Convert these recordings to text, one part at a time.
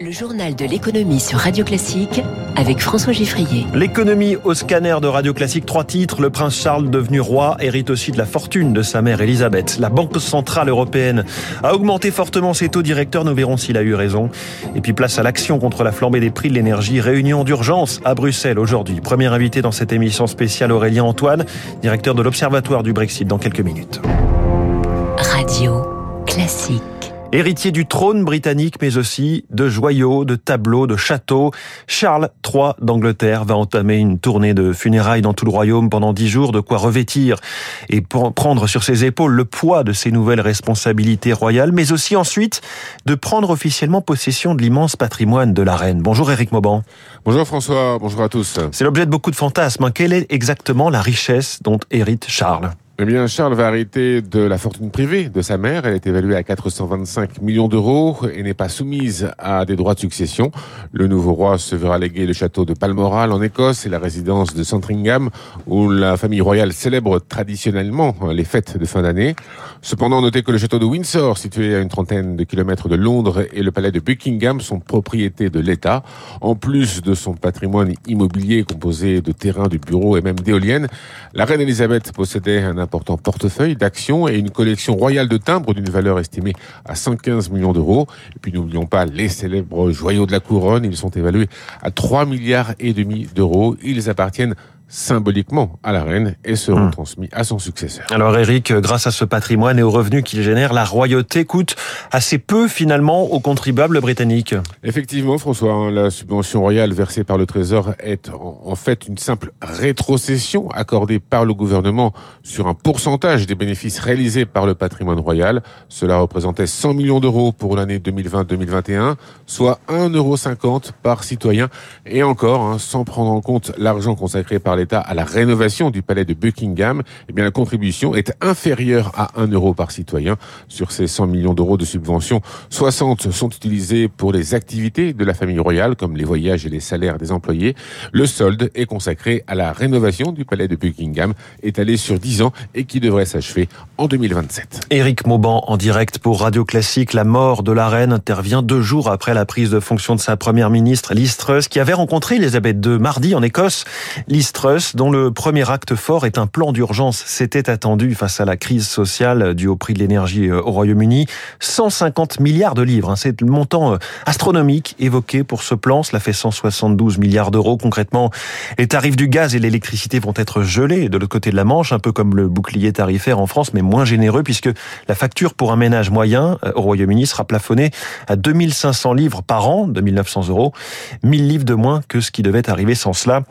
Le journal de l'économie sur Radio Classique avec François Giffrier. L'économie au scanner de Radio Classique, trois titres. Le prince Charles, devenu roi, hérite aussi de la fortune de sa mère Elisabeth. La Banque Centrale Européenne a augmenté fortement ses taux directeurs. Nous verrons s'il a eu raison. Et puis place à l'action contre la flambée des prix de l'énergie. Réunion d'urgence à Bruxelles aujourd'hui. Premier invité dans cette émission spéciale, Aurélien Antoine, directeur de l'Observatoire du Brexit dans quelques minutes. Radio Classique. Héritier du trône britannique, mais aussi de joyaux, de tableaux, de châteaux, Charles III d'Angleterre va entamer une tournée de funérailles dans tout le royaume pendant dix jours, de quoi revêtir et prendre sur ses épaules le poids de ses nouvelles responsabilités royales, mais aussi ensuite de prendre officiellement possession de l'immense patrimoine de la reine. Bonjour Éric Mauban. Bonjour François, bonjour à tous. C'est l'objet de beaucoup de fantasmes. Quelle est exactement la richesse dont hérite Charles? Eh bien, Charles va hériter de la fortune privée de sa mère. Elle est évaluée à 425 millions d'euros et n'est pas soumise à des droits de succession. Le nouveau roi se verra léguer le château de Balmoral en Écosse et la résidence de Sandringham où la famille royale célèbre traditionnellement les fêtes de fin d'année. Cependant, notez que le château de Windsor, situé à une trentaine de kilomètres de Londres, et le palais de Buckingham sont propriétés de l'État. En plus de son patrimoine immobilier composé de terrains, de bureaux et même d'éoliennes, la reine Elisabeth possédait un important portefeuille d'actions et une collection royale de timbres d'une valeur estimée à 115 millions d'euros. Et puis n'oublions pas les célèbres joyaux de la couronne, ils sont évalués à 3 milliards et demi d'euros. Ils appartiennent symboliquement à la reine et seront hmm. transmis à son successeur. Alors Eric, grâce à ce patrimoine et aux revenus qu'il génère, la royauté coûte assez peu finalement aux contribuables britanniques. Effectivement, François, hein, la subvention royale versée par le Trésor est en fait une simple rétrocession accordée par le gouvernement sur un pourcentage des bénéfices réalisés par le patrimoine royal. Cela représentait 100 millions d'euros pour l'année 2020-2021, soit 1,50 euro par citoyen et encore, hein, sans prendre en compte l'argent consacré par l'État à la rénovation du palais de Buckingham, eh bien la contribution est inférieure à 1 euro par citoyen. Sur ces 100 millions d'euros de subventions, 60 sont utilisés pour les activités de la famille royale, comme les voyages et les salaires des employés. Le solde est consacré à la rénovation du palais de Buckingham, étalé sur 10 ans et qui devrait s'achever en 2027. Éric Mauban en direct pour Radio Classique. La mort de la reine intervient deux jours après la prise de fonction de sa première ministre, Liz Truss, qui avait rencontré Elisabeth II mardi en Écosse. Liz dont le premier acte fort est un plan d'urgence. C'était attendu face à la crise sociale due au prix de l'énergie euh, au Royaume-Uni. 150 milliards de livres, hein. c'est le montant euh, astronomique évoqué pour ce plan. Cela fait 172 milliards d'euros. Concrètement, les tarifs du gaz et l'électricité vont être gelés de l'autre côté de la Manche, un peu comme le bouclier tarifaire en France, mais moins généreux puisque la facture pour un ménage moyen euh, au Royaume-Uni sera plafonnée à 2500 livres par an, 2900 euros, 1000 livres de moins que ce qui devait arriver sans cela.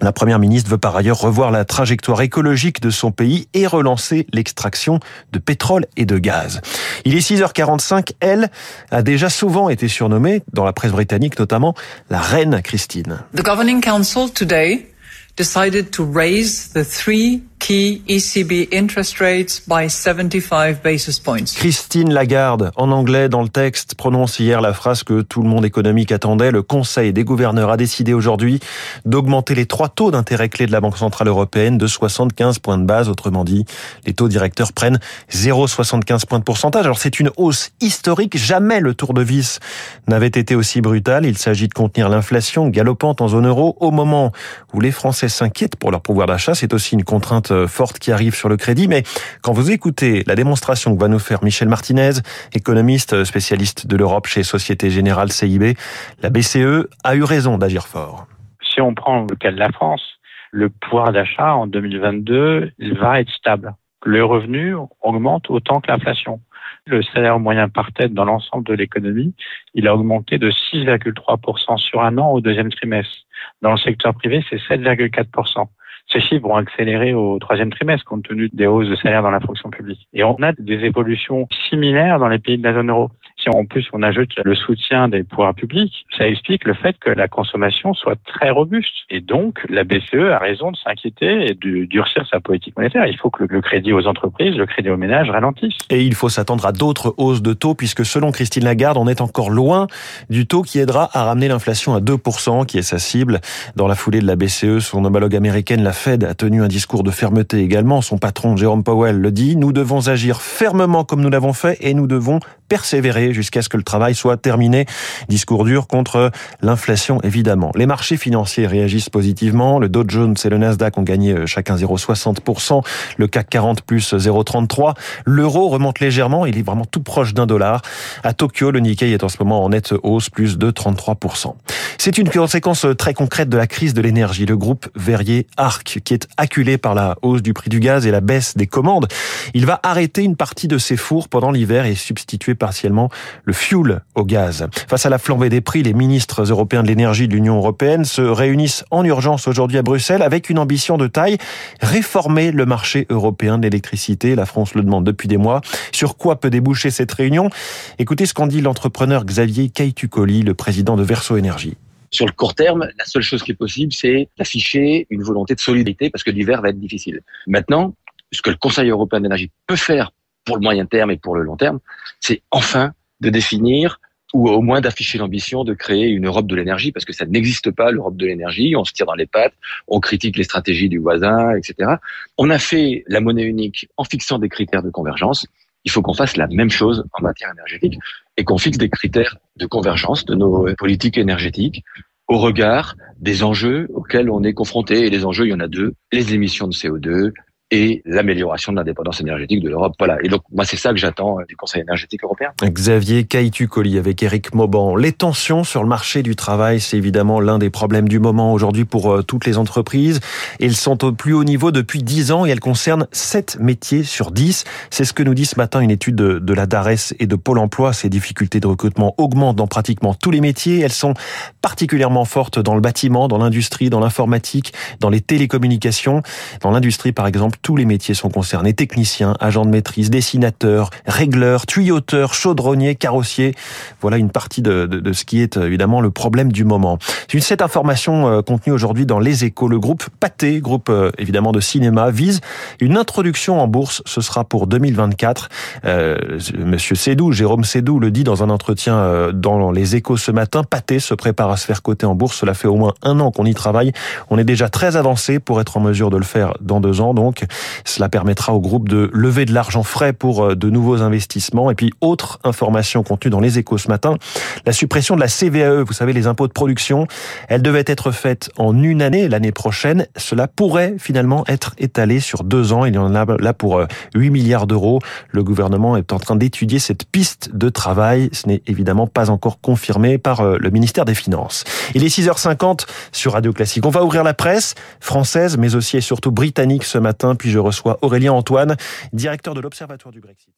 La première ministre veut par ailleurs revoir la trajectoire écologique de son pays et relancer l'extraction de pétrole et de gaz. Il est 6h45. Elle a déjà souvent été surnommée, dans la presse britannique notamment, la reine Christine. The Governing Council today decided to raise the three key ECB interest rates by 75 basis points. Christine Lagarde, en anglais dans le texte, prononce hier la phrase que tout le monde économique attendait. Le Conseil des gouverneurs a décidé aujourd'hui d'augmenter les trois taux d'intérêt clés de la Banque Centrale Européenne de 75 points de base. Autrement dit, les taux directeurs prennent 0,75 points de pourcentage. Alors c'est une hausse historique. Jamais le tour de vis n'avait été aussi brutal. Il s'agit de contenir l'inflation galopante en zone euro au moment où les Français s'inquiètent pour leur pouvoir d'achat. C'est aussi une contrainte euh, forte qui arrive sur le crédit. Mais quand vous écoutez la démonstration que va nous faire Michel Martinez, économiste euh, spécialiste de l'Europe chez Société Générale CIB, la BCE a eu raison d'agir fort. Si on prend le cas de la France, le pouvoir d'achat en 2022, il va être stable. Le revenu augmente autant que l'inflation. Le salaire moyen par tête dans l'ensemble de l'économie, il a augmenté de 6,3% sur un an au deuxième trimestre. Dans le secteur privé, c'est 7,4%. Ces chiffres vont accélérer au troisième trimestre compte tenu des hausses de salaire dans la fonction publique. Et on a des évolutions similaires dans les pays de la zone euro. En plus on ajoute le soutien des pouvoirs publics, ça explique le fait que la consommation soit très robuste. Et donc la BCE a raison de s'inquiéter et de durcir sa politique monétaire. Il faut que le crédit aux entreprises, le crédit aux ménages ralentisse. Et il faut s'attendre à d'autres hausses de taux puisque selon Christine Lagarde, on est encore loin du taux qui aidera à ramener l'inflation à 2%, qui est sa cible. Dans la foulée de la BCE, son homologue américaine, la Fed, a tenu un discours de fermeté également. Son patron, Jérôme Powell, le dit. Nous devons agir fermement comme nous l'avons fait et nous devons persévérer jusqu'à ce que le travail soit terminé. Discours dur contre l'inflation, évidemment. Les marchés financiers réagissent positivement. Le Dow Jones et le Nasdaq ont gagné euh, chacun 0,60%. Le CAC 40 plus 0,33. L'euro remonte légèrement. Il est vraiment tout proche d'un dollar. À Tokyo, le Nikkei est en ce moment en nette hausse, plus de 33%. C'est une conséquence très concrète de la crise de l'énergie. Le groupe Verrier Arc, qui est acculé par la hausse du prix du gaz et la baisse des commandes, il va arrêter une partie de ses fours pendant l'hiver et substituer partiellement le fuel au gaz. Face à la flambée des prix, les ministres européens de l'énergie de l'Union européenne se réunissent en urgence aujourd'hui à Bruxelles avec une ambition de taille, réformer le marché européen de l'électricité. La France le demande depuis des mois. Sur quoi peut déboucher cette réunion? Écoutez ce qu'en dit l'entrepreneur Xavier Caïtucoli, le président de Verso Énergie. Sur le court terme, la seule chose qui est possible, c'est d'afficher une volonté de solidarité parce que l'hiver va être difficile. Maintenant, ce que le Conseil européen d'énergie peut faire pour le moyen terme et pour le long terme, c'est enfin de définir ou au moins d'afficher l'ambition de créer une Europe de l'énergie, parce que ça n'existe pas, l'Europe de l'énergie, on se tire dans les pattes, on critique les stratégies du voisin, etc. On a fait la monnaie unique en fixant des critères de convergence, il faut qu'on fasse la même chose en matière énergétique et qu'on fixe des critères de convergence de nos politiques énergétiques au regard des enjeux auxquels on est confronté. Et les enjeux, il y en a deux, les émissions de CO2 et l'amélioration de l'indépendance énergétique de l'Europe. Voilà. Et donc, moi, c'est ça que j'attends du Conseil énergétique européen. Xavier Caïtu-Colli avec Eric Mauban. Les tensions sur le marché du travail, c'est évidemment l'un des problèmes du moment aujourd'hui pour euh, toutes les entreprises. Elles sont au plus haut niveau depuis 10 ans et elles concernent 7 métiers sur 10. C'est ce que nous dit ce matin une étude de, de la DARES et de Pôle emploi. Ces difficultés de recrutement augmentent dans pratiquement tous les métiers. Elles sont particulièrement fortes dans le bâtiment, dans l'industrie, dans l'informatique, dans les télécommunications. Dans l'industrie, par exemple, tous les métiers sont concernés. Techniciens, agents de maîtrise, dessinateurs, régleurs, tuyauteurs, chaudronniers, carrossiers. Voilà une partie de, de, de, ce qui est évidemment le problème du moment. Cette information euh, contenue aujourd'hui dans Les Échos, le groupe Pathé, groupe euh, évidemment de cinéma, vise une introduction en bourse. Ce sera pour 2024. Euh, Monsieur Sédou, Jérôme Sédou le dit dans un entretien euh, dans Les Échos ce matin. Pathé se prépare à se faire coter en bourse. Cela fait au moins un an qu'on y travaille. On est déjà très avancé pour être en mesure de le faire dans deux ans. Donc, cela permettra au groupe de lever de l'argent frais pour euh, de nouveaux investissements. Et puis, autre information contenue dans les échos ce matin, la suppression de la CVAE, vous savez, les impôts de production, elle devait être faite en une année l'année prochaine. Cela pourrait finalement être étalé sur deux ans. Il y en a là pour 8 euh, milliards d'euros. Le gouvernement est en train d'étudier cette piste de travail. Ce n'est évidemment pas encore confirmé par euh, le ministère des Finances. Il est 6h50 sur Radio Classique. On va ouvrir la presse française, mais aussi et surtout britannique ce matin puis je reçois Aurélien Antoine, directeur de l'Observatoire du Brexit.